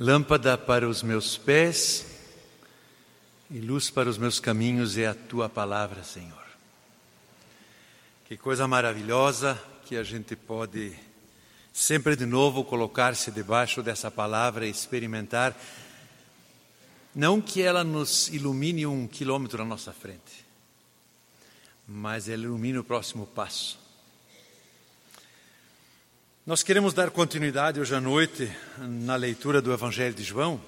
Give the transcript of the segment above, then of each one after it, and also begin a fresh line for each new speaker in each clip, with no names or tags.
Lâmpada para os meus pés e luz para os meus caminhos é a tua palavra, Senhor. Que coisa maravilhosa que a gente pode sempre de novo colocar-se debaixo dessa palavra e experimentar. Não que ela nos ilumine um quilômetro à nossa frente, mas ela ilumina o próximo passo. Nós queremos dar continuidade hoje à noite na leitura do Evangelho de João.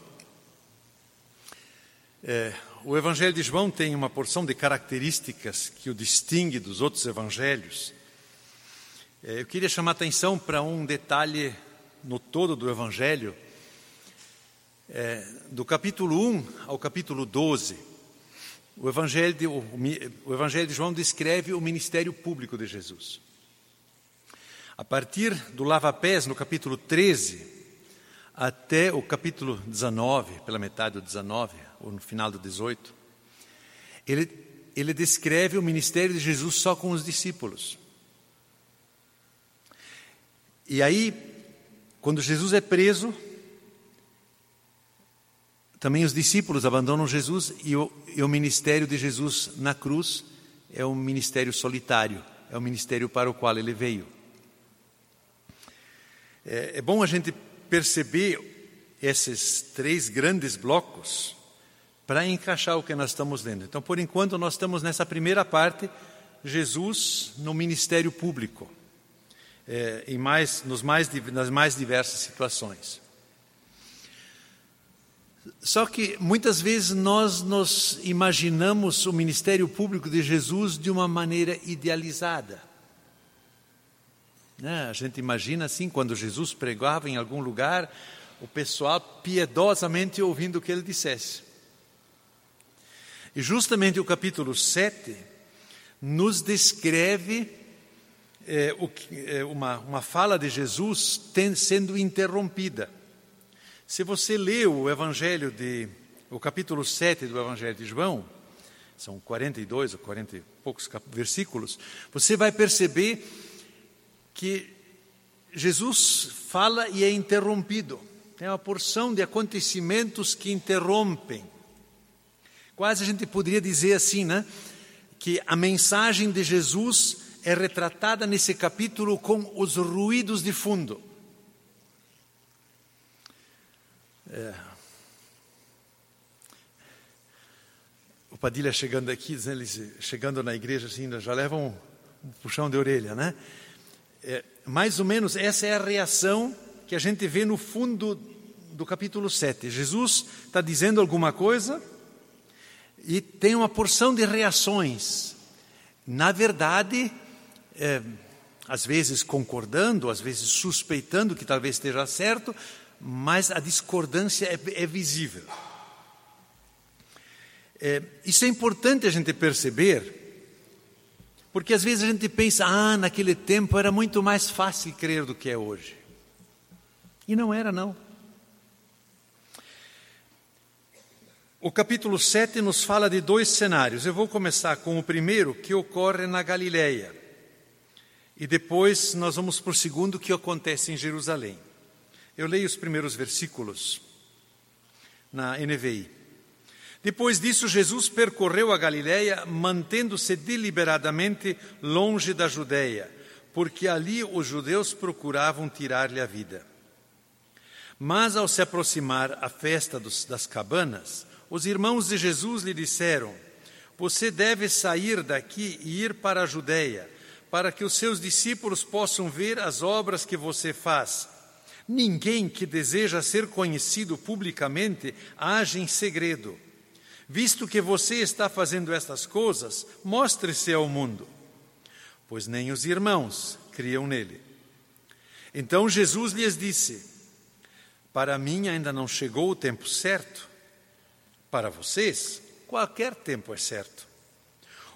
É, o Evangelho de João tem uma porção de características que o distingue dos outros evangelhos. É, eu queria chamar atenção para um detalhe no todo do Evangelho, é, do capítulo 1 ao capítulo 12. O Evangelho, de, o, o Evangelho de João descreve o ministério público de Jesus. A partir do lava-pés, no capítulo 13, até o capítulo 19, pela metade do 19, ou no final do 18, ele, ele descreve o ministério de Jesus só com os discípulos. E aí, quando Jesus é preso, também os discípulos abandonam Jesus e o, e o ministério de Jesus na cruz é um ministério solitário, é o ministério para o qual ele veio. É, é bom a gente perceber esses três grandes blocos para encaixar o que nós estamos lendo. Então, por enquanto, nós estamos nessa primeira parte, Jesus no ministério público, é, em mais, nos mais, nas mais diversas situações. Só que muitas vezes nós nos imaginamos o ministério público de Jesus de uma maneira idealizada. Né? A gente imagina assim, quando Jesus pregava em algum lugar, o pessoal piedosamente ouvindo o que ele dissesse. E justamente o capítulo 7 nos descreve é, o, é, uma, uma fala de Jesus tem, sendo interrompida. Se você lê o Evangelho de, o capítulo 7 do Evangelho de João, são 42 ou 40 e poucos versículos, você vai perceber que Jesus fala e é interrompido. Tem uma porção de acontecimentos que interrompem. Quase a gente poderia dizer assim, né? Que a mensagem de Jesus é retratada nesse capítulo com os ruídos de fundo. É. O Padilha chegando aqui, chegando na igreja assim, já leva um, um puxão de orelha, né? É, mais ou menos essa é a reação que a gente vê no fundo do capítulo 7. Jesus está dizendo alguma coisa e tem uma porção de reações. Na verdade, é, às vezes concordando, às vezes suspeitando que talvez esteja certo, mas a discordância é, é visível. É, isso é importante a gente perceber porque às vezes a gente pensa, ah, naquele tempo era muito mais fácil crer do que é hoje. E não era, não. O capítulo 7 nos fala de dois cenários. Eu vou começar com o primeiro, que ocorre na Galileia. E depois nós vamos para o segundo, que acontece em Jerusalém. Eu leio os primeiros versículos na NVI. Depois disso, Jesus percorreu a Galiléia, mantendo-se deliberadamente longe da Judéia, porque ali os judeus procuravam tirar-lhe a vida. Mas ao se aproximar a festa dos, das cabanas, os irmãos de Jesus lhe disseram: Você deve sair daqui e ir para a Judéia, para que os seus discípulos possam ver as obras que você faz. Ninguém que deseja ser conhecido publicamente age em segredo. Visto que você está fazendo estas coisas, mostre-se ao mundo, pois nem os irmãos criam nele. Então Jesus lhes disse: Para mim ainda não chegou o tempo certo. Para vocês, qualquer tempo é certo.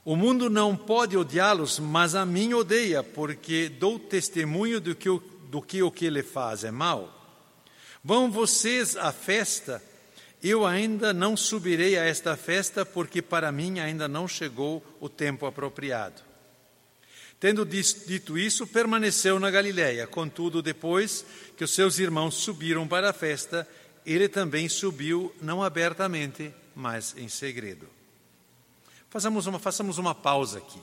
O mundo não pode odiá-los, mas a mim odeia, porque dou testemunho do que, o, do que o que ele faz é mal. Vão vocês à festa eu ainda não subirei a esta festa, porque para mim ainda não chegou o tempo apropriado. Tendo dito isso, permaneceu na Galiléia. Contudo, depois que os seus irmãos subiram para a festa, ele também subiu, não abertamente, mas em segredo. Façamos uma, façamos uma pausa aqui.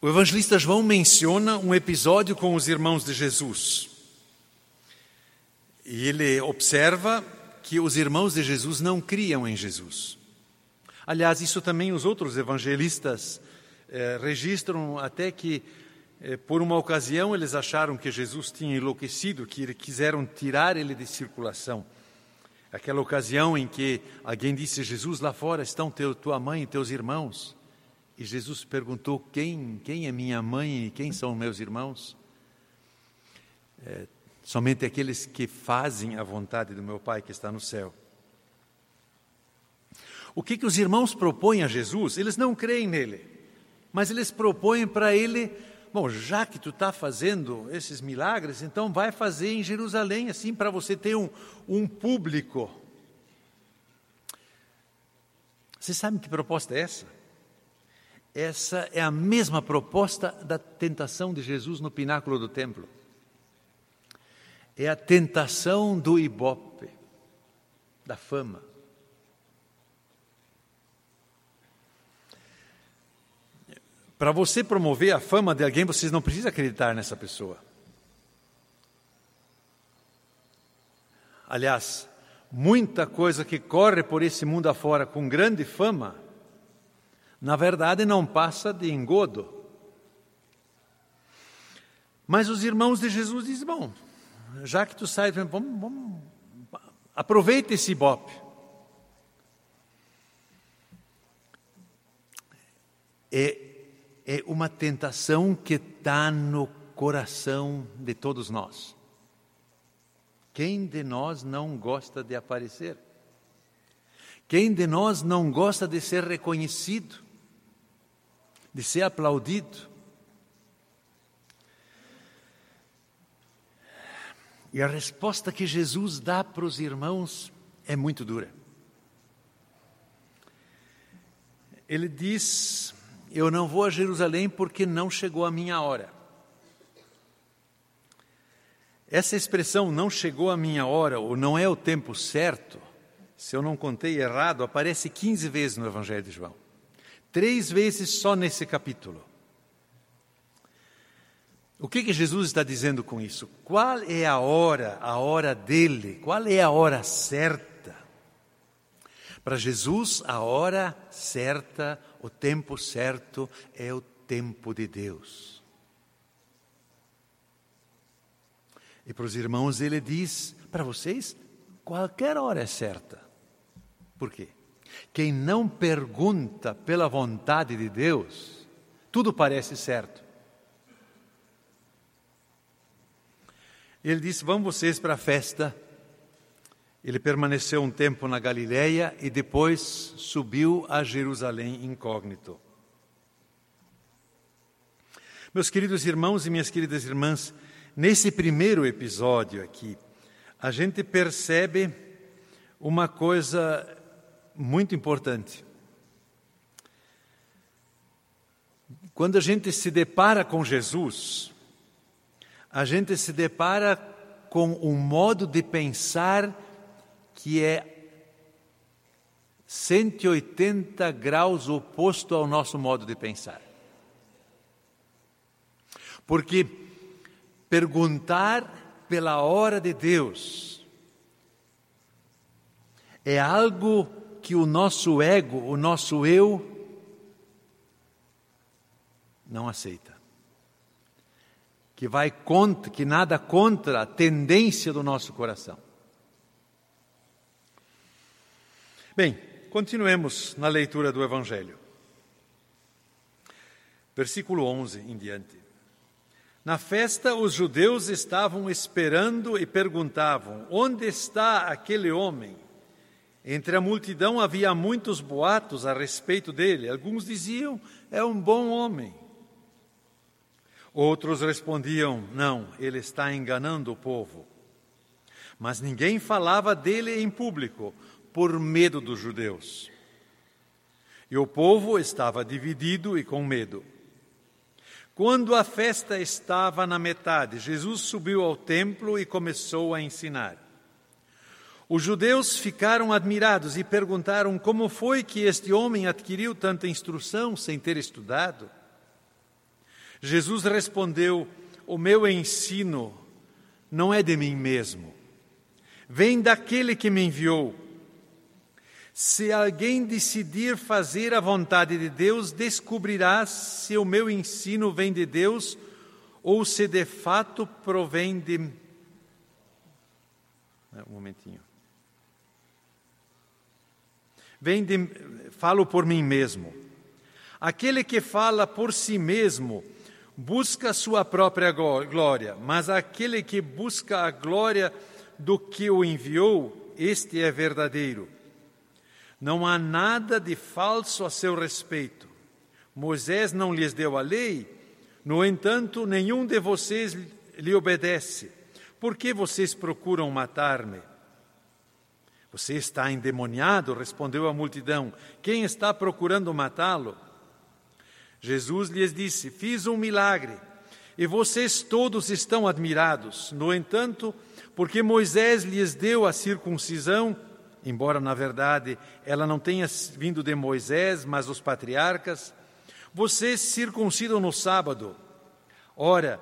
O evangelista João menciona um episódio com os irmãos de Jesus. E ele observa que os irmãos de Jesus não criam em Jesus. Aliás, isso também os outros evangelistas eh, registram até que, eh, por uma ocasião, eles acharam que Jesus tinha enlouquecido, que quiseram tirar ele de circulação. Aquela ocasião em que alguém disse: Jesus, lá fora estão teu, tua mãe e teus irmãos. E Jesus perguntou: quem, quem é minha mãe e quem são meus irmãos? É, somente aqueles que fazem a vontade do meu Pai que está no céu. O que, que os irmãos propõem a Jesus? Eles não creem nele, mas eles propõem para ele: bom, já que tu está fazendo esses milagres, então vai fazer em Jerusalém, assim, para você ter um, um público. Você sabe que proposta é essa? Essa é a mesma proposta da tentação de Jesus no pináculo do templo. É a tentação do ibope, da fama. Para você promover a fama de alguém, você não precisa acreditar nessa pessoa. Aliás, muita coisa que corre por esse mundo afora com grande fama na verdade não passa de engodo. Mas os irmãos de Jesus dizem: bom, já que tu sai, vamos, vamos aproveita esse bope. É, é uma tentação que está no coração de todos nós. Quem de nós não gosta de aparecer? Quem de nós não gosta de ser reconhecido? de ser aplaudido. E a resposta que Jesus dá para os irmãos é muito dura. Ele diz: Eu não vou a Jerusalém porque não chegou a minha hora. Essa expressão, não chegou a minha hora, ou não é o tempo certo, se eu não contei errado, aparece 15 vezes no Evangelho de João. Três vezes só nesse capítulo. O que, que Jesus está dizendo com isso? Qual é a hora, a hora dele? Qual é a hora certa? Para Jesus, a hora certa, o tempo certo é o tempo de Deus. E para os irmãos ele diz: para vocês, qualquer hora é certa. Por quê? Quem não pergunta pela vontade de Deus, tudo parece certo. Ele disse: Vão vocês para a festa. Ele permaneceu um tempo na Galiléia e depois subiu a Jerusalém incógnito. Meus queridos irmãos e minhas queridas irmãs, nesse primeiro episódio aqui, a gente percebe uma coisa muito importante. Quando a gente se depara com Jesus, a gente se depara com um modo de pensar que é 180 graus oposto ao nosso modo de pensar. Porque perguntar pela hora de Deus é algo que o nosso ego, o nosso eu, não aceita. Que vai contra, que nada contra a tendência do nosso coração. Bem, continuemos na leitura do Evangelho. Versículo 11 em diante. Na festa, os judeus estavam esperando e perguntavam: Onde está aquele homem? Entre a multidão havia muitos boatos a respeito dele. Alguns diziam: é um bom homem. Outros respondiam: não, ele está enganando o povo. Mas ninguém falava dele em público, por medo dos judeus. E o povo estava dividido e com medo. Quando a festa estava na metade, Jesus subiu ao templo e começou a ensinar. Os judeus ficaram admirados e perguntaram como foi que este homem adquiriu tanta instrução sem ter estudado. Jesus respondeu: O meu ensino não é de mim mesmo, vem daquele que me enviou. Se alguém decidir fazer a vontade de Deus, descobrirá se o meu ensino vem de Deus ou se de fato provém de. Um momentinho. Vem de. Falo por mim mesmo. Aquele que fala por si mesmo busca sua própria glória, mas aquele que busca a glória do que o enviou, este é verdadeiro não há nada de falso a seu respeito. Moisés não lhes deu a lei, no entanto, nenhum de vocês lhe obedece. Por que vocês procuram matar-me? Você está endemoniado, respondeu a multidão. Quem está procurando matá-lo? Jesus lhes disse: Fiz um milagre e vocês todos estão admirados. No entanto, porque Moisés lhes deu a circuncisão, embora na verdade ela não tenha vindo de Moisés, mas dos patriarcas, vocês circuncidam no sábado. Ora,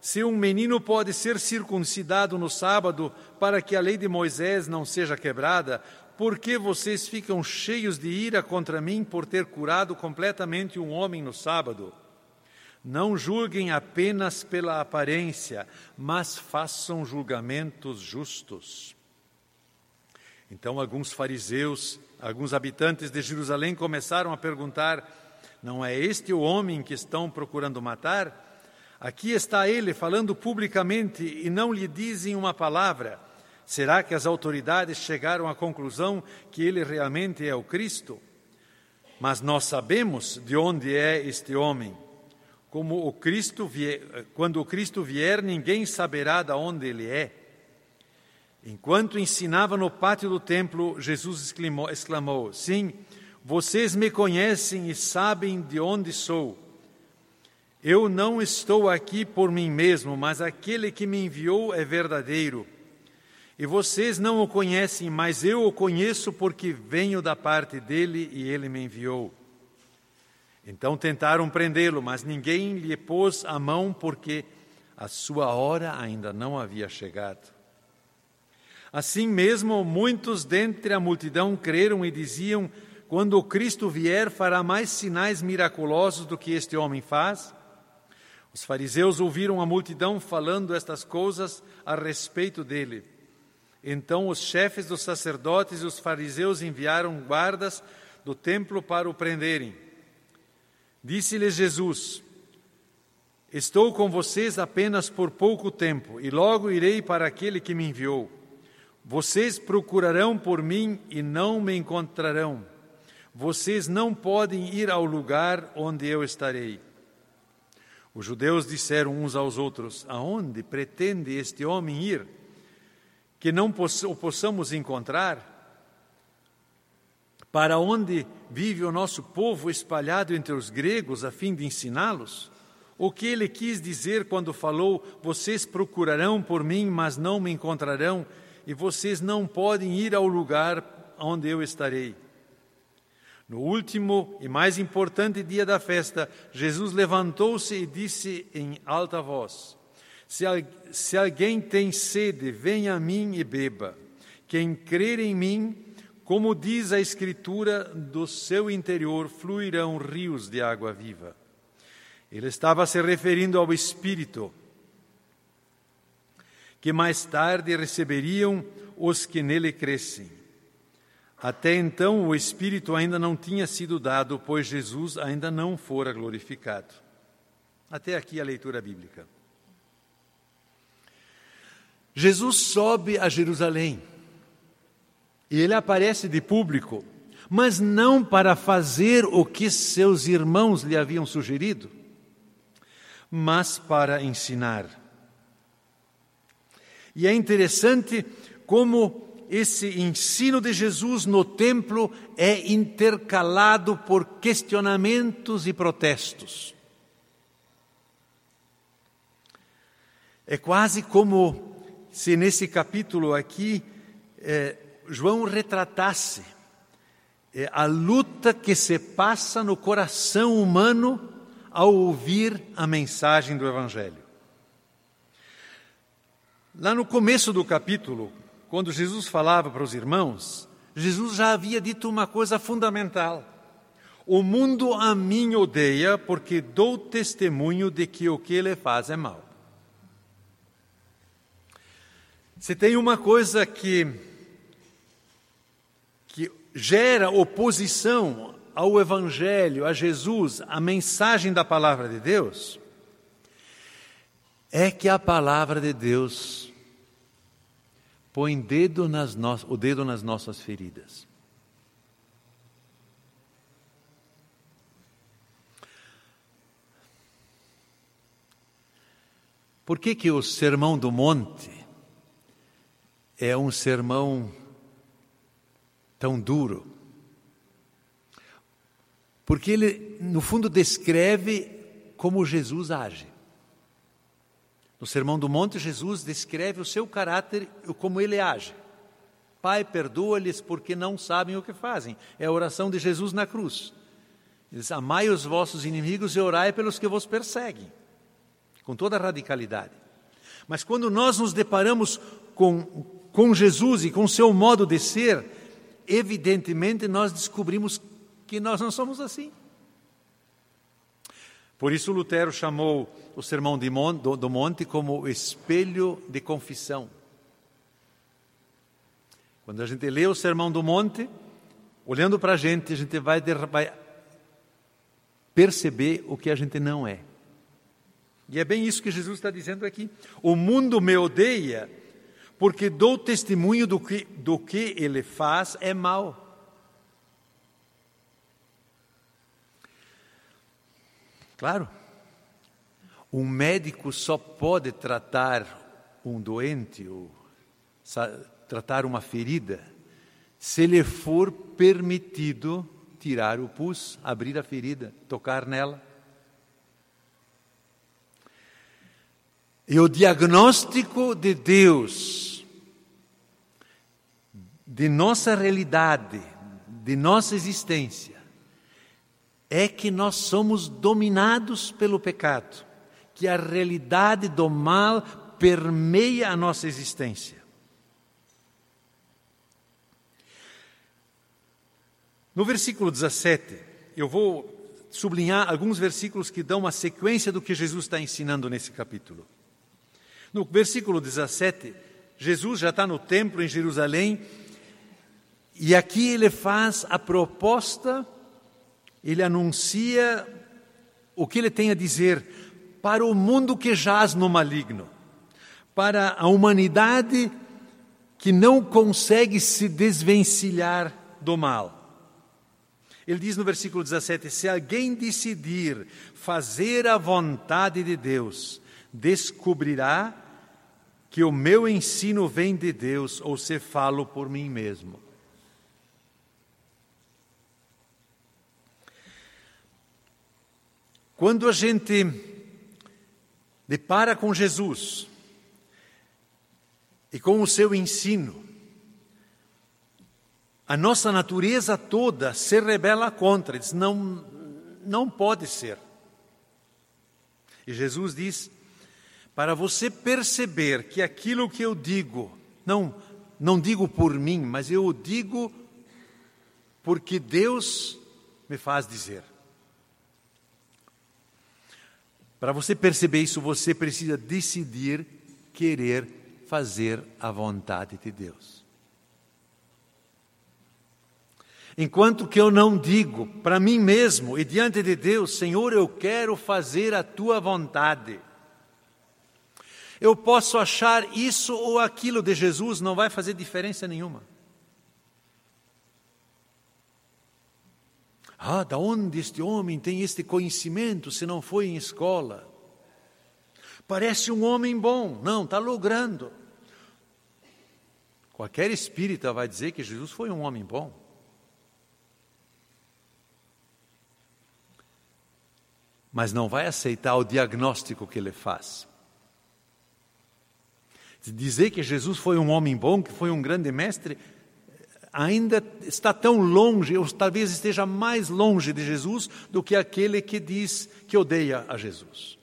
se um menino pode ser circuncidado no sábado para que a lei de Moisés não seja quebrada, por que vocês ficam cheios de ira contra mim por ter curado completamente um homem no sábado? Não julguem apenas pela aparência, mas façam julgamentos justos. Então, alguns fariseus, alguns habitantes de Jerusalém começaram a perguntar: Não é este o homem que estão procurando matar? Aqui está ele falando publicamente e não lhe dizem uma palavra. Será que as autoridades chegaram à conclusão que ele realmente é o Cristo? Mas nós sabemos de onde é este homem. Como o Cristo vier, quando o Cristo vier, ninguém saberá de onde ele é. Enquanto ensinava no pátio do templo, Jesus exclamou, exclamou: Sim, vocês me conhecem e sabem de onde sou. Eu não estou aqui por mim mesmo, mas aquele que me enviou é verdadeiro. E vocês não o conhecem, mas eu o conheço porque venho da parte dele e ele me enviou. Então tentaram prendê-lo, mas ninguém lhe pôs a mão porque a sua hora ainda não havia chegado. Assim mesmo, muitos dentre a multidão creram e diziam: Quando o Cristo vier, fará mais sinais miraculosos do que este homem faz? Os fariseus ouviram a multidão falando estas coisas a respeito dele. Então os chefes dos sacerdotes e os fariseus enviaram guardas do templo para o prenderem. Disse-lhes Jesus: Estou com vocês apenas por pouco tempo, e logo irei para aquele que me enviou. Vocês procurarão por mim e não me encontrarão. Vocês não podem ir ao lugar onde eu estarei. Os judeus disseram uns aos outros: Aonde pretende este homem ir? Que não o possamos encontrar? Para onde vive o nosso povo espalhado entre os gregos a fim de ensiná-los? O que ele quis dizer quando falou: Vocês procurarão por mim, mas não me encontrarão? e vocês não podem ir ao lugar onde eu estarei. No último e mais importante dia da festa, Jesus levantou-se e disse em alta voz: se, se alguém tem sede, venha a mim e beba. Quem crer em mim, como diz a Escritura, do seu interior fluirão rios de água viva. Ele estava se referindo ao Espírito que mais tarde receberiam os que nele crescem. Até então o Espírito ainda não tinha sido dado, pois Jesus ainda não fora glorificado. Até aqui a leitura bíblica. Jesus sobe a Jerusalém e ele aparece de público, mas não para fazer o que seus irmãos lhe haviam sugerido, mas para ensinar. E é interessante como esse ensino de Jesus no templo é intercalado por questionamentos e protestos. É quase como se nesse capítulo aqui é, João retratasse é, a luta que se passa no coração humano ao ouvir a mensagem do Evangelho. Lá no começo do capítulo, quando Jesus falava para os irmãos, Jesus já havia dito uma coisa fundamental. O mundo a mim odeia porque dou testemunho de que o que ele faz é mal. Se tem uma coisa que, que gera oposição ao Evangelho, a Jesus, a mensagem da palavra de Deus, é que a palavra de Deus põe dedo nas no... o dedo nas nossas feridas. Por que, que o Sermão do Monte é um sermão tão duro? Porque ele, no fundo, descreve como Jesus age. No Sermão do Monte, Jesus descreve o seu caráter e como ele age. Pai, perdoa-lhes porque não sabem o que fazem. É a oração de Jesus na cruz. Ele diz: Amai os vossos inimigos e orai pelos que vos perseguem. Com toda radicalidade. Mas quando nós nos deparamos com, com Jesus e com seu modo de ser, evidentemente nós descobrimos que nós não somos assim. Por isso Lutero chamou o Sermão do Monte como espelho de confissão. Quando a gente lê o Sermão do Monte, olhando para a gente, a gente vai, vai perceber o que a gente não é. E é bem isso que Jesus está dizendo aqui. O mundo me odeia porque dou testemunho do que, do que ele faz é mal. Claro, um médico só pode tratar um doente ou tratar uma ferida se lhe for permitido tirar o pus, abrir a ferida, tocar nela. E o diagnóstico de Deus, de nossa realidade, de nossa existência, é que nós somos dominados pelo pecado, que a realidade do mal permeia a nossa existência. No versículo 17, eu vou sublinhar alguns versículos que dão uma sequência do que Jesus está ensinando nesse capítulo. No versículo 17, Jesus já está no templo em Jerusalém e aqui ele faz a proposta ele anuncia o que ele tem a dizer para o mundo que jaz no maligno, para a humanidade que não consegue se desvencilhar do mal. Ele diz no versículo 17: Se alguém decidir fazer a vontade de Deus, descobrirá que o meu ensino vem de Deus ou se falo por mim mesmo. Quando a gente depara com Jesus e com o seu ensino, a nossa natureza toda se rebela contra, diz: não, não pode ser. E Jesus diz: para você perceber que aquilo que eu digo, não, não digo por mim, mas eu digo porque Deus me faz dizer. Para você perceber isso, você precisa decidir querer fazer a vontade de Deus. Enquanto que eu não digo para mim mesmo e diante de Deus, Senhor, eu quero fazer a tua vontade. Eu posso achar isso ou aquilo de Jesus, não vai fazer diferença nenhuma. Ah, da onde este homem tem este conhecimento se não foi em escola? Parece um homem bom. Não, está logrando. Qualquer espírita vai dizer que Jesus foi um homem bom. Mas não vai aceitar o diagnóstico que ele faz. Dizer que Jesus foi um homem bom, que foi um grande mestre, ainda está tão longe, ou talvez esteja mais longe de Jesus do que aquele que diz que odeia a Jesus.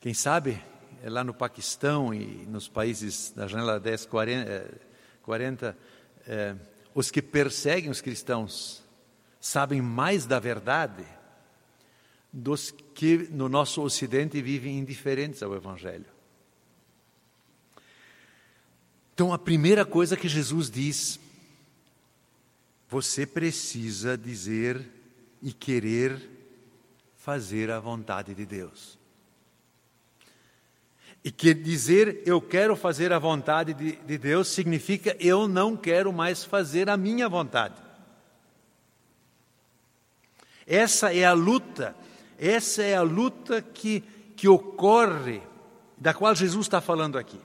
Quem sabe, é lá no Paquistão e nos países da janela 10, 40, 40 é, os que perseguem os cristãos sabem mais da verdade dos que no nosso Ocidente vivem indiferentes ao Evangelho. Então, a primeira coisa que Jesus diz, você precisa dizer e querer fazer a vontade de Deus. E que dizer eu quero fazer a vontade de, de, Deus significa eu não quero mais fazer a minha vontade. Essa é a luta, essa é a luta que, que ocorre, da qual Jesus está falando aqui.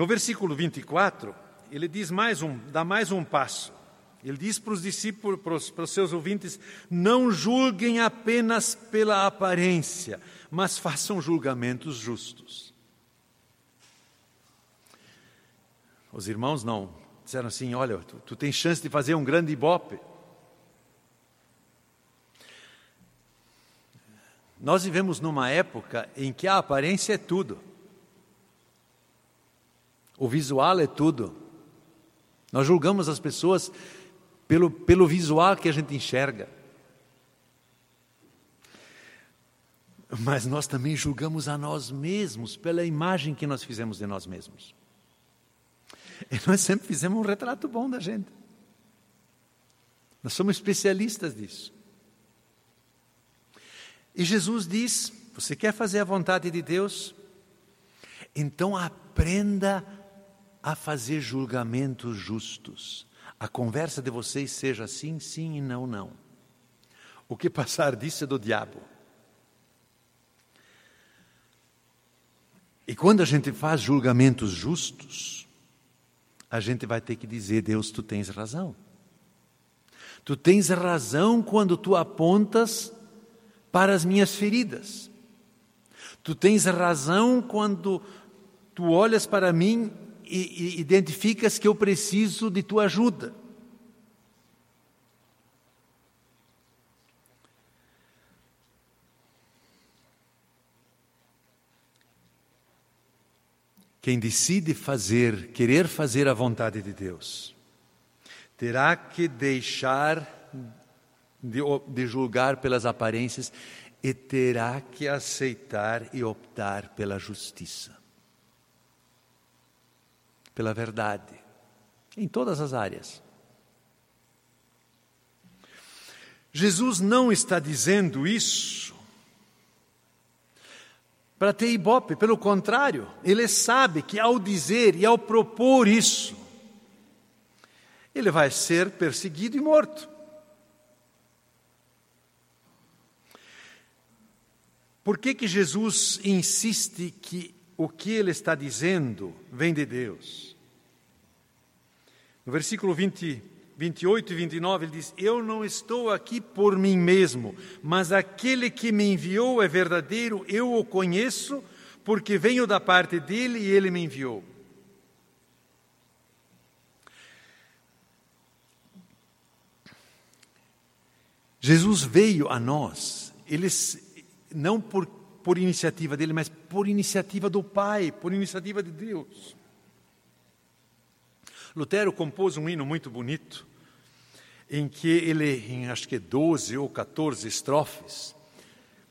No versículo 24, ele diz mais um, dá mais um passo. Ele diz para os discípulos, para os, para os seus ouvintes: não julguem apenas pela aparência, mas façam julgamentos justos. Os irmãos não disseram assim: olha, tu, tu tens chance de fazer um grande ibope. Nós vivemos numa época em que a aparência é tudo. O visual é tudo. Nós julgamos as pessoas pelo, pelo visual que a gente enxerga. Mas nós também julgamos a nós mesmos pela imagem que nós fizemos de nós mesmos. E nós sempre fizemos um retrato bom da gente. Nós somos especialistas disso. E Jesus diz: Você quer fazer a vontade de Deus? Então aprenda a fazer julgamentos justos a conversa de vocês seja sim, sim e não, não. O que passar disso é do diabo. E quando a gente faz julgamentos justos, a gente vai ter que dizer: Deus, tu tens razão. Tu tens razão quando tu apontas para as minhas feridas. Tu tens razão quando tu olhas para mim identificas que eu preciso de tua ajuda. Quem decide fazer, querer fazer a vontade de Deus, terá que deixar de, de, julgar pelas aparências e terá que aceitar e optar pela justiça pela verdade, em todas as áreas. Jesus não está dizendo isso para ter ibope, pelo contrário, ele sabe que ao dizer e ao propor isso, ele vai ser perseguido e morto. Por que, que Jesus insiste que o que ele está dizendo vem de Deus? No versículo 20, 28 e 29, ele diz: Eu não estou aqui por mim mesmo, mas aquele que me enviou é verdadeiro, eu o conheço, porque venho da parte dele e ele me enviou. Jesus veio a nós, eles não por, por iniciativa dele, mas por iniciativa do Pai, por iniciativa de Deus. Lutero compôs um hino muito bonito, em que ele, em acho que 12 ou 14 estrofes,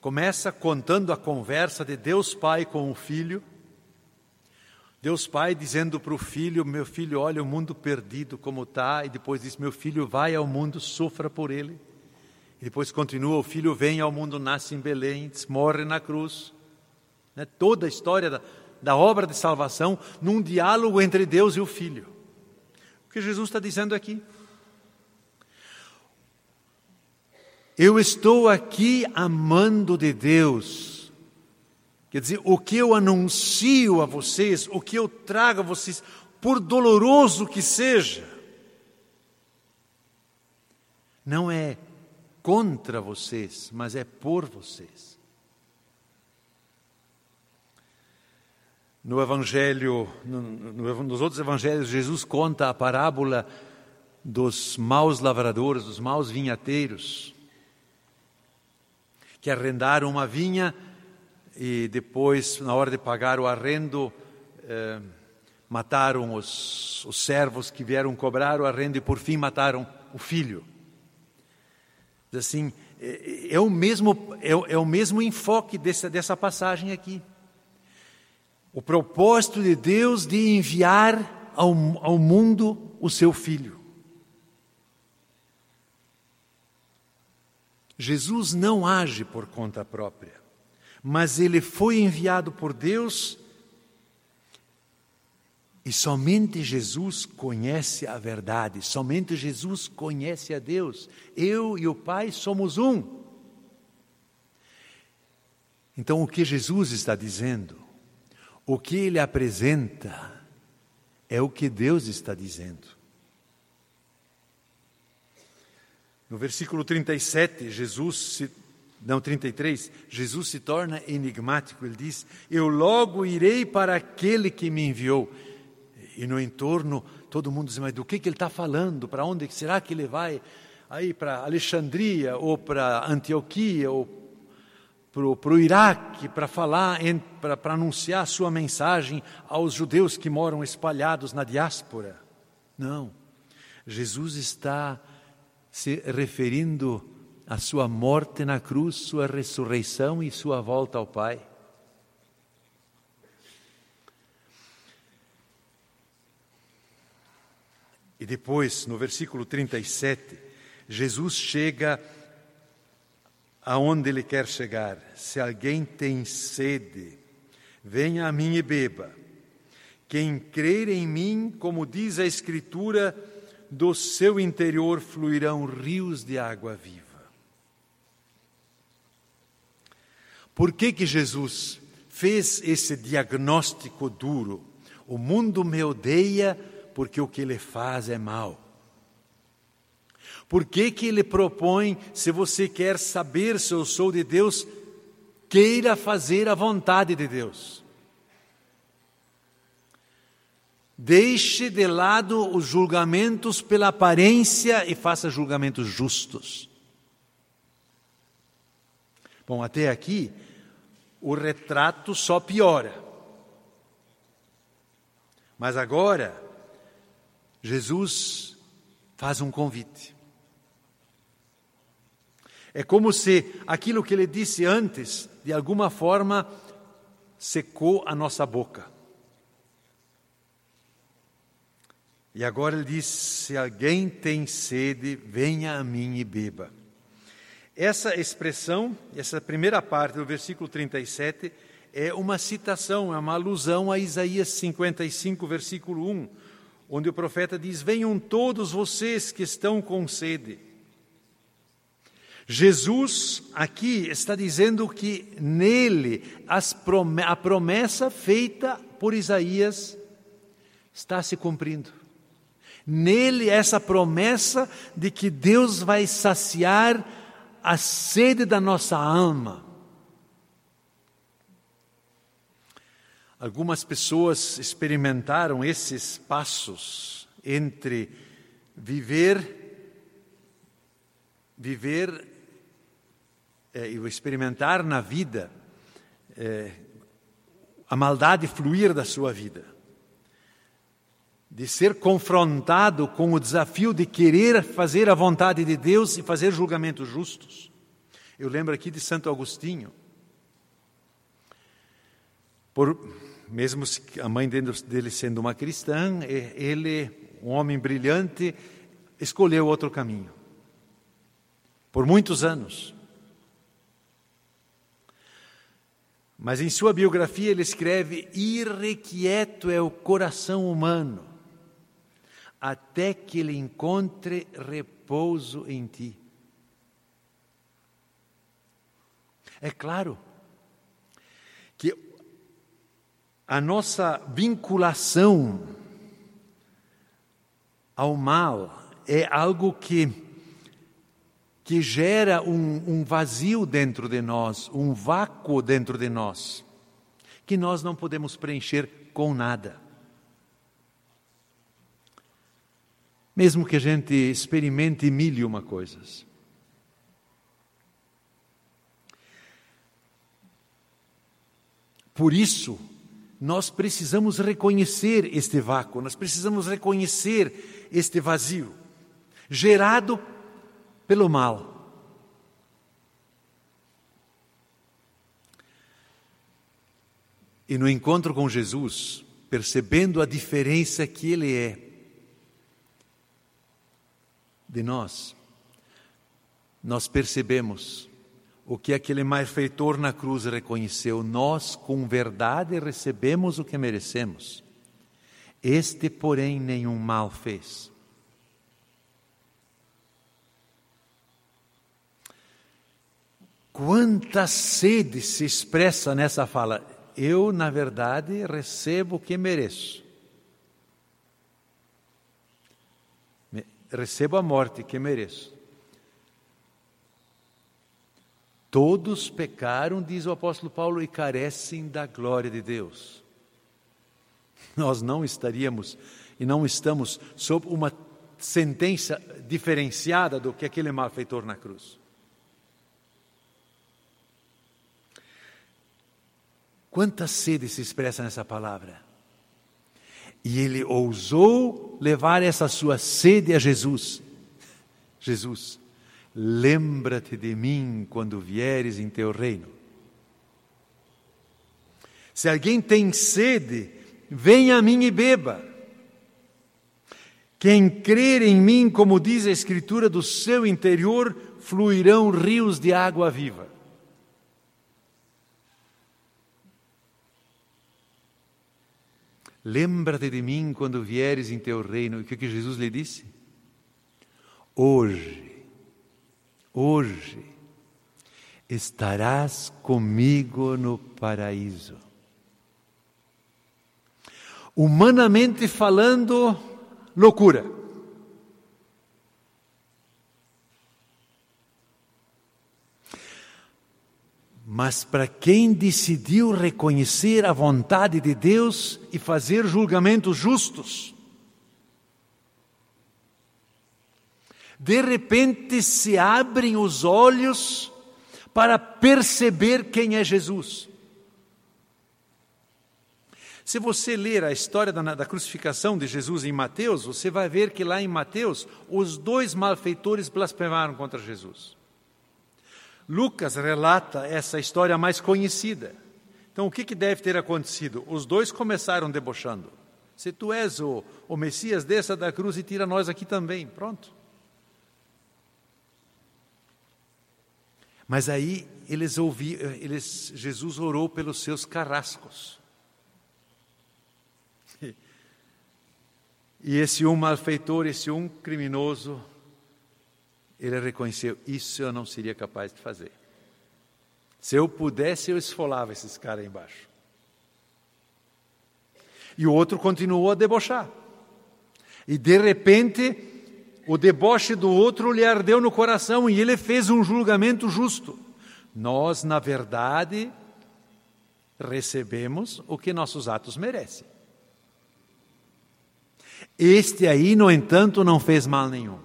começa contando a conversa de Deus Pai com o Filho. Deus Pai dizendo para o filho: Meu filho, olha o mundo perdido como está, e depois diz: Meu filho, vai ao mundo, sofra por ele. E depois continua: O filho vem ao mundo, nasce em Belém, morre na cruz. Né? Toda a história da, da obra de salvação num diálogo entre Deus e o filho. O que Jesus está dizendo aqui? Eu estou aqui amando de Deus. Quer dizer, o que eu anuncio a vocês, o que eu trago a vocês, por doloroso que seja, não é contra vocês, mas é por vocês. No Evangelho, no, no, nos outros evangelhos, Jesus conta a parábola dos maus lavradores, dos maus vinhateiros, que arrendaram uma vinha e depois, na hora de pagar o arrendo, eh, mataram os, os servos que vieram cobrar o arrendo e, por fim, mataram o filho. Assim, é, é o mesmo, é, é o mesmo enfoque dessa, dessa passagem aqui. O propósito de Deus de enviar ao, ao mundo o seu filho. Jesus não age por conta própria, mas ele foi enviado por Deus e somente Jesus conhece a verdade, somente Jesus conhece a Deus. Eu e o Pai somos um. Então, o que Jesus está dizendo, o que ele apresenta, é o que Deus está dizendo. No versículo 37, Jesus se, não 33, Jesus se torna enigmático. Ele diz: Eu logo irei para aquele que me enviou. E no entorno, todo mundo diz, mas do que, que ele está falando? Para onde será que ele vai? Aí para Alexandria, ou para Antioquia, ou para o Iraque, para falar, para anunciar sua mensagem aos judeus que moram espalhados na diáspora. Não. Jesus está se referindo à sua morte na cruz, sua ressurreição e sua volta ao Pai. E depois, no versículo 37, Jesus chega aonde ele quer chegar. Se alguém tem sede, venha a mim e beba. Quem crer em mim, como diz a Escritura, do seu interior fluirão rios de água viva. Por que que Jesus fez esse diagnóstico duro? O mundo me odeia porque o que ele faz é mal. Por que, que ele propõe, se você quer saber se eu sou de Deus, queira fazer a vontade de Deus? Deixe de lado os julgamentos pela aparência e faça julgamentos justos. Bom, até aqui, o retrato só piora. Mas agora, Jesus faz um convite. É como se aquilo que ele disse antes, de alguma forma, secou a nossa boca. E agora ele diz: se alguém tem sede, venha a mim e beba. Essa expressão, essa primeira parte do versículo 37, é uma citação, é uma alusão a Isaías 55, versículo 1 onde o profeta diz: Venham todos vocês que estão com sede. Jesus aqui está dizendo que nele a promessa feita por Isaías está se cumprindo. Nele essa promessa de que Deus vai saciar a sede da nossa alma. Algumas pessoas experimentaram esses passos entre viver, viver é, e experimentar na vida é, a maldade fluir da sua vida, de ser confrontado com o desafio de querer fazer a vontade de Deus e fazer julgamentos justos. Eu lembro aqui de Santo Agostinho. Por, mesmo a mãe dele sendo uma cristã, ele, um homem brilhante, escolheu outro caminho. Por muitos anos. Mas em sua biografia ele escreve: irrequieto é o coração humano, até que ele encontre repouso em ti. É claro que a nossa vinculação ao mal é algo que, que gera um, um vazio dentro de nós, um vácuo dentro de nós, que nós não podemos preencher com nada. Mesmo que a gente experimente mil e uma coisas. Por isso, nós precisamos reconhecer este vácuo, nós precisamos reconhecer este vazio, gerado pelo mal. E no encontro com Jesus, percebendo a diferença que Ele é de nós, nós percebemos o que aquele malfeitor na cruz reconheceu: nós com verdade recebemos o que merecemos. Este, porém, nenhum mal fez. Quanta sede se expressa nessa fala. Eu, na verdade, recebo o que mereço. Recebo a morte que mereço. Todos pecaram, diz o apóstolo Paulo, e carecem da glória de Deus. Nós não estaríamos e não estamos sob uma sentença diferenciada do que aquele malfeitor na cruz. Quanta sede se expressa nessa palavra. E ele ousou levar essa sua sede a Jesus. Jesus, lembra-te de mim quando vieres em teu reino. Se alguém tem sede, venha a mim e beba. Quem crer em mim, como diz a Escritura, do seu interior fluirão rios de água viva. Lembra-te de mim quando vieres em teu reino. E o que Jesus lhe disse? Hoje hoje estarás comigo no paraíso. Humanamente falando, loucura. Mas para quem decidiu reconhecer a vontade de Deus e fazer julgamentos justos, de repente se abrem os olhos para perceber quem é Jesus. Se você ler a história da, da, crucificação de Jesus em Mateus, você vai ver que lá em Mateus os dois malfeitores blasfemaram contra Jesus. Lucas relata essa história mais conhecida. Então, o que, que deve ter acontecido? Os dois começaram debochando. Se tu és o, o Messias, desça da cruz e tira nós aqui também. Pronto. Mas aí eles ouviram, eles, Jesus orou pelos seus carrascos. E esse um malfeitor, esse um criminoso, ele reconheceu: isso eu não seria capaz de fazer. Se eu pudesse, eu esfolava esses caras embaixo. E o outro continuou a debochar. E de repente, o deboche do outro lhe ardeu no coração e ele fez um julgamento justo. Nós, na verdade, recebemos o que nossos atos merecem. Este aí, no entanto, não fez mal nenhum.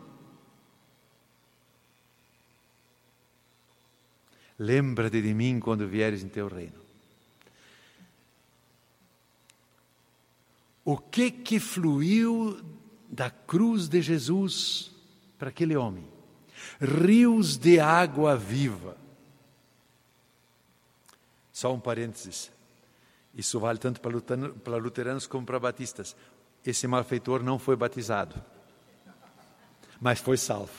Lembra-te de mim quando vieres em teu reino. O que que fluiu da cruz de Jesus para aquele homem. Rios de água viva. Só um parênteses. Isso vale tanto para luteranos como para batistas. Esse malfeitor não foi batizado, mas foi salvo.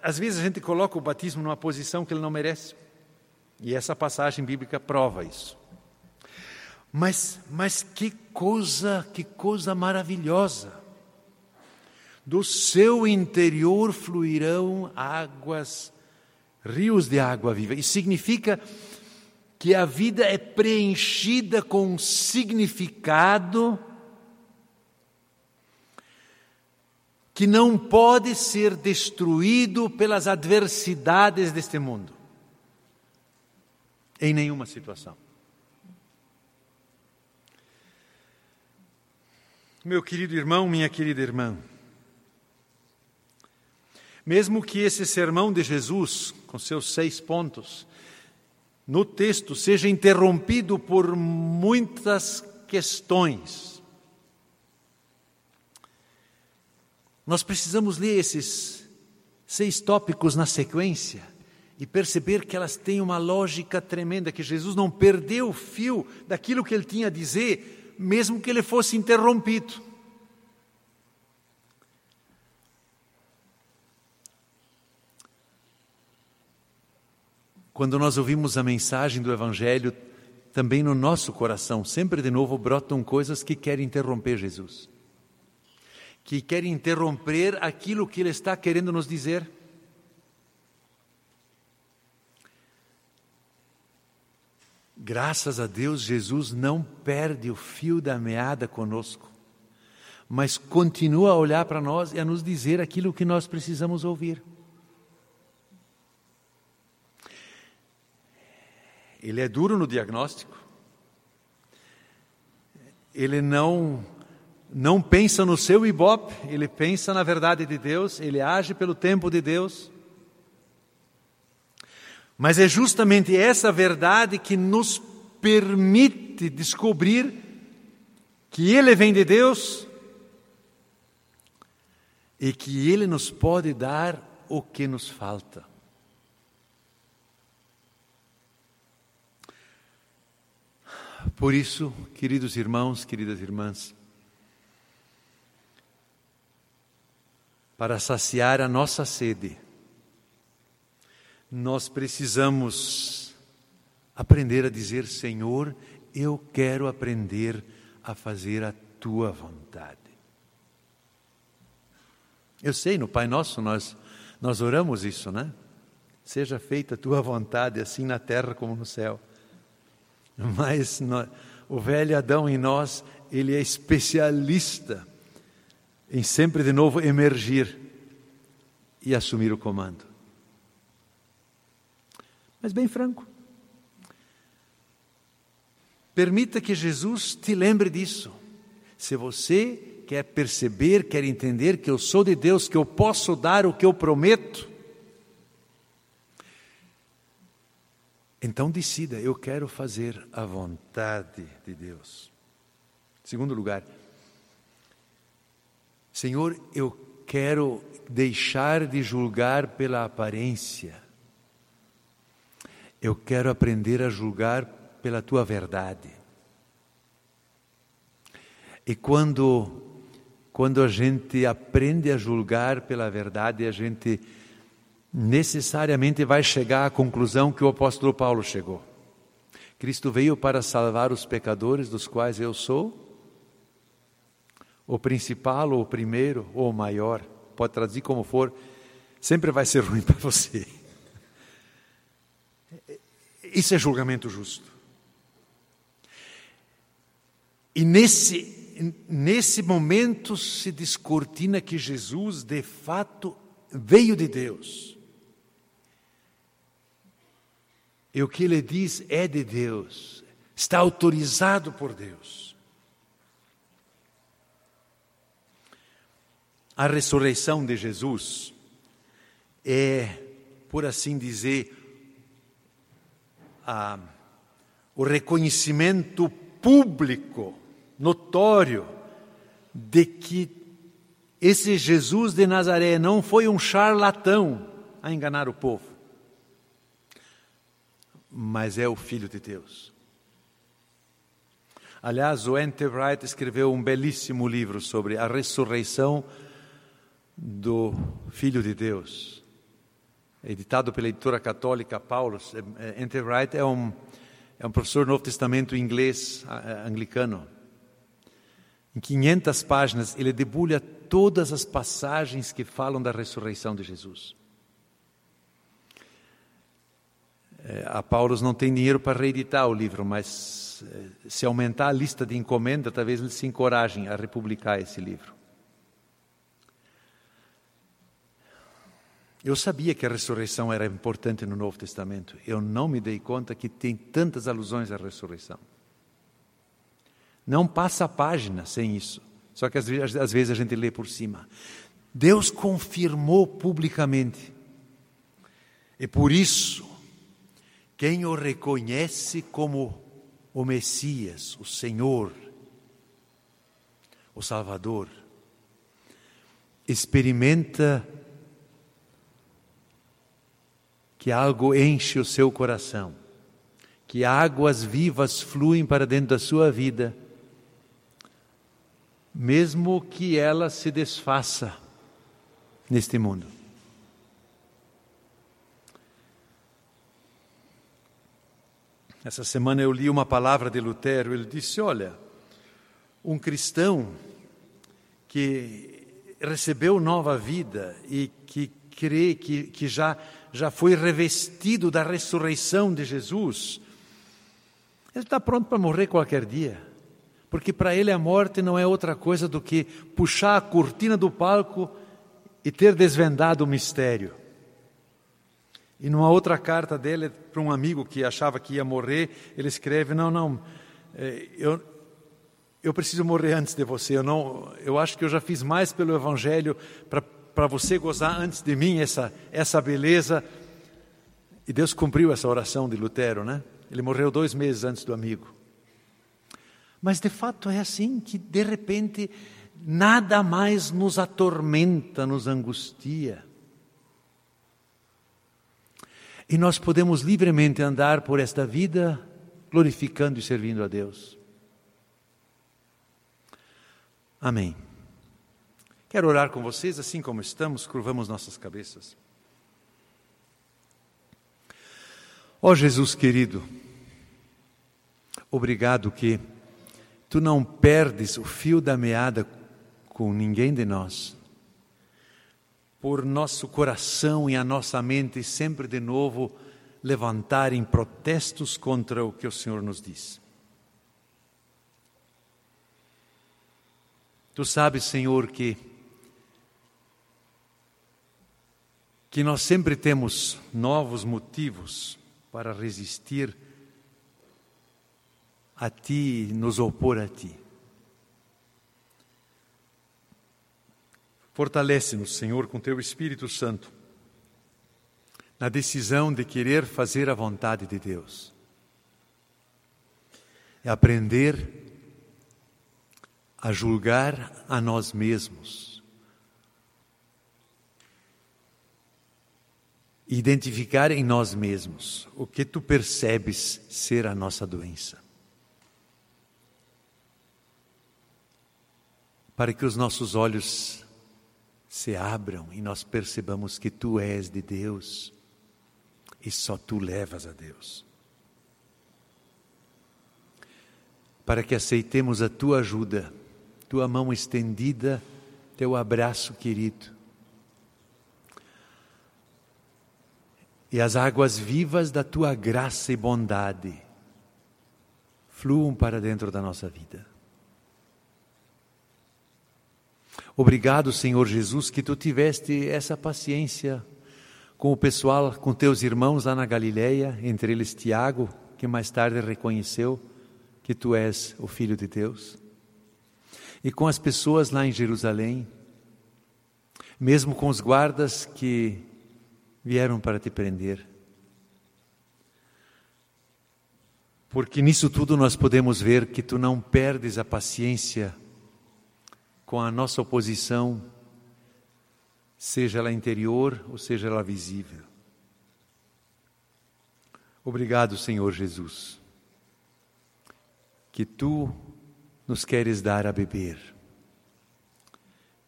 Às vezes a gente coloca o batismo numa posição que ele não merece. E essa passagem bíblica prova isso. Mas, mas que coisa, que coisa maravilhosa! Do seu interior fluirão águas, rios de água viva. Isso significa que a vida é preenchida com significado, que não pode ser destruído pelas adversidades deste mundo. Em nenhuma situação. Meu querido irmão, minha querida irmã, mesmo que esse sermão de Jesus, com seus seis pontos, no texto seja interrompido por muitas questões, nós precisamos ler esses seis tópicos na sequência e perceber que elas têm uma lógica tremenda, que Jesus não perdeu o fio daquilo que ele tinha a dizer, mesmo que ele fosse interrompido. Quando nós ouvimos a mensagem do Evangelho, também no nosso coração, sempre de novo brotam coisas que querem interromper Jesus, que querem interromper aquilo que Ele está querendo nos dizer. Graças a Deus, Jesus não perde o fio da meada conosco, mas continua a olhar para nós e a nos dizer aquilo que nós precisamos ouvir. Ele é duro no diagnóstico. Ele não não pensa no seu ibope, ele pensa na verdade de Deus, ele age pelo tempo de Deus. Mas é justamente essa verdade que nos permite descobrir que ele vem de Deus e que ele nos pode dar o que nos falta. Por isso, queridos irmãos, queridas irmãs, para saciar a nossa sede, nós precisamos aprender a dizer: Senhor, eu quero aprender a fazer a tua vontade. Eu sei, no Pai Nosso nós, nós oramos isso, né? Seja feita a tua vontade, assim na terra como no céu. Mas o velho Adão em nós, ele é especialista em sempre de novo emergir e assumir o comando. Mas bem franco. Permita que Jesus te lembre disso. Se você quer perceber, quer entender que eu sou de Deus, que eu posso dar o que eu prometo, Então decida, eu quero fazer a vontade de Deus. Segundo lugar, Senhor, eu quero deixar de julgar pela aparência. Eu quero aprender a julgar pela tua verdade. E quando quando a gente aprende a julgar pela verdade, a gente necessariamente vai chegar à conclusão que o apóstolo Paulo chegou. Cristo veio para salvar os pecadores, dos quais eu sou o principal, ou o primeiro, ou o maior, pode traduzir como for, sempre vai ser ruim para você. Isso é julgamento justo. E nesse, nesse momento se descortina que Jesus, de fato, veio de Deus E o que ele diz é de Deus, está autorizado por Deus. A ressurreição de Jesus é, por assim dizer, a, o reconhecimento público, notório, de que esse Jesus de Nazaré não foi um charlatão a enganar o povo mas é o Filho de Deus. Aliás, o Ente Wright escreveu um belíssimo livro sobre a ressurreição do Filho de Deus, editado pela editora católica Paulus. Ente Wright é um, é um professor do Novo Testamento inglês anglicano. Em 500 páginas, ele debulha todas as passagens que falam da ressurreição de Jesus. É, a Paulo não tem dinheiro para reeditar o livro, mas é, se aumentar a lista de encomenda, talvez eles se encorajem a republicar esse livro. Eu sabia que a ressurreição era importante no Novo Testamento. Eu não me dei conta que tem tantas alusões à ressurreição. Não passa a página sem isso. Só que às vezes a gente lê por cima. Deus confirmou publicamente. E por isso, quem o reconhece como o Messias, o Senhor, o Salvador, experimenta que algo enche o seu coração, que águas vivas fluem para dentro da sua vida, mesmo que ela se desfaça neste mundo. Essa semana eu li uma palavra de Lutero, ele disse: Olha, um cristão que recebeu nova vida e que crê que, que já, já foi revestido da ressurreição de Jesus, ele está pronto para morrer qualquer dia. Porque para ele a morte não é outra coisa do que puxar a cortina do palco e ter desvendado o mistério. E numa outra carta dele, para um amigo que achava que ia morrer, ele escreve: Não, não, é, eu, eu preciso morrer antes de você. Eu, não, eu acho que eu já fiz mais pelo Evangelho para você gozar antes de mim essa, essa beleza. E Deus cumpriu essa oração de Lutero, né? Ele morreu dois meses antes do amigo. Mas de fato é assim que, de repente, nada mais nos atormenta, nos angustia. E nós podemos livremente andar por esta vida glorificando e servindo a Deus. Amém. Quero orar com vocês, assim como estamos, curvamos nossas cabeças. Ó oh, Jesus querido, obrigado que tu não perdes o fio da meada com ninguém de nós por nosso coração e a nossa mente sempre de novo levantarem protestos contra o que o Senhor nos diz. Tu sabes, Senhor, que que nós sempre temos novos motivos para resistir a ti, nos opor a ti. Fortalece-nos, Senhor, com teu Espírito Santo, na decisão de querer fazer a vontade de Deus. É aprender a julgar a nós mesmos. Identificar em nós mesmos o que tu percebes ser a nossa doença. Para que os nossos olhos se abram e nós percebamos que tu és de Deus e só tu levas a Deus. Para que aceitemos a tua ajuda, tua mão estendida, teu abraço querido. E as águas vivas da tua graça e bondade fluam para dentro da nossa vida. Obrigado, Senhor Jesus, que tu tiveste essa paciência com o pessoal, com teus irmãos lá na Galileia, entre eles Tiago, que mais tarde reconheceu que tu és o Filho de Deus, e com as pessoas lá em Jerusalém, mesmo com os guardas que vieram para te prender. Porque nisso tudo nós podemos ver que tu não perdes a paciência com a nossa oposição, seja ela interior ou seja ela visível. Obrigado, Senhor Jesus, que tu nos queres dar a beber,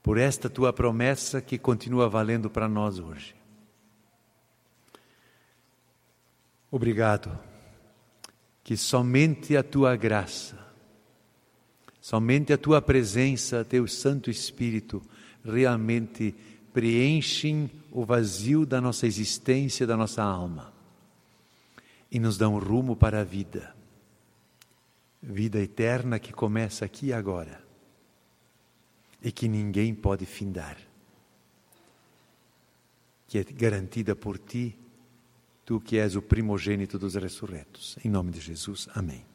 por esta tua promessa que continua valendo para nós hoje. Obrigado, que somente a tua graça Somente a tua presença, teu Santo Espírito, realmente preenchem o vazio da nossa existência, da nossa alma e nos dão rumo para a vida. Vida eterna que começa aqui e agora e que ninguém pode findar. que é garantida por ti, tu que és o primogênito dos ressurretos. Em nome de Jesus, amém.